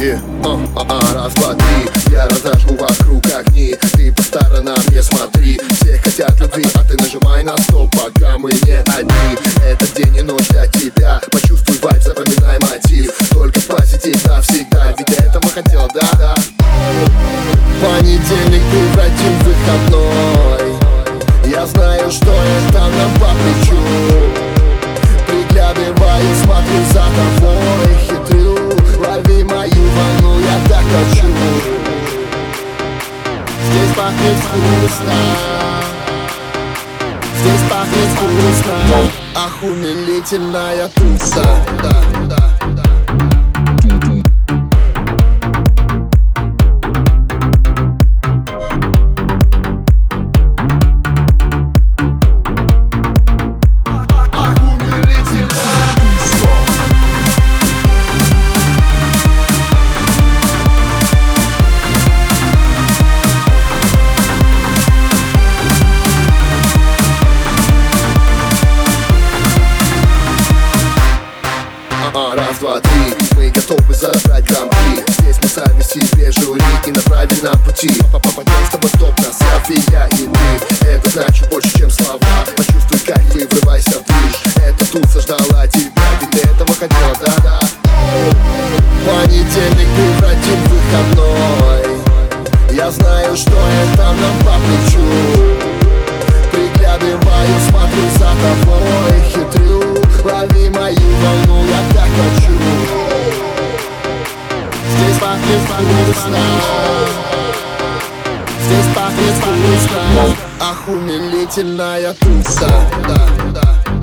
раз, два, три Я разожгу вокруг огни. Ты по сторонам не смотри. Все хотят любви, а ты нажимай на стоп Пока мы не одни. Этот день и ночь для тебя. Почувствуй вайб, запоминай мотив. Только позитив навсегда. Ведь этого хотел, да-да. Понедельник превратим в выходной. Я знаю, что это нам по плечу. Приглядываю, смотрю за тобой Ах, умилительная туса да, да. Раз, два, три. Мы готовы забрать гран-при. Здесь мы сами себе жюри И на правильном пути. Папа, пойдем с тобой стоп на селфи Я и ты Это значит больше, чем слова. Почувствуй кайф и врывайся в движ Эта туса ждала тебя Ведь ты этого хотела, да-да. Понедельник превратим в выходной. Я знаю, что это нам по плечу. Приглядываю, смотрю за тобой. Хитрю, вкусно Здесь пахнет вкусно Ах, умилительная туса да, да.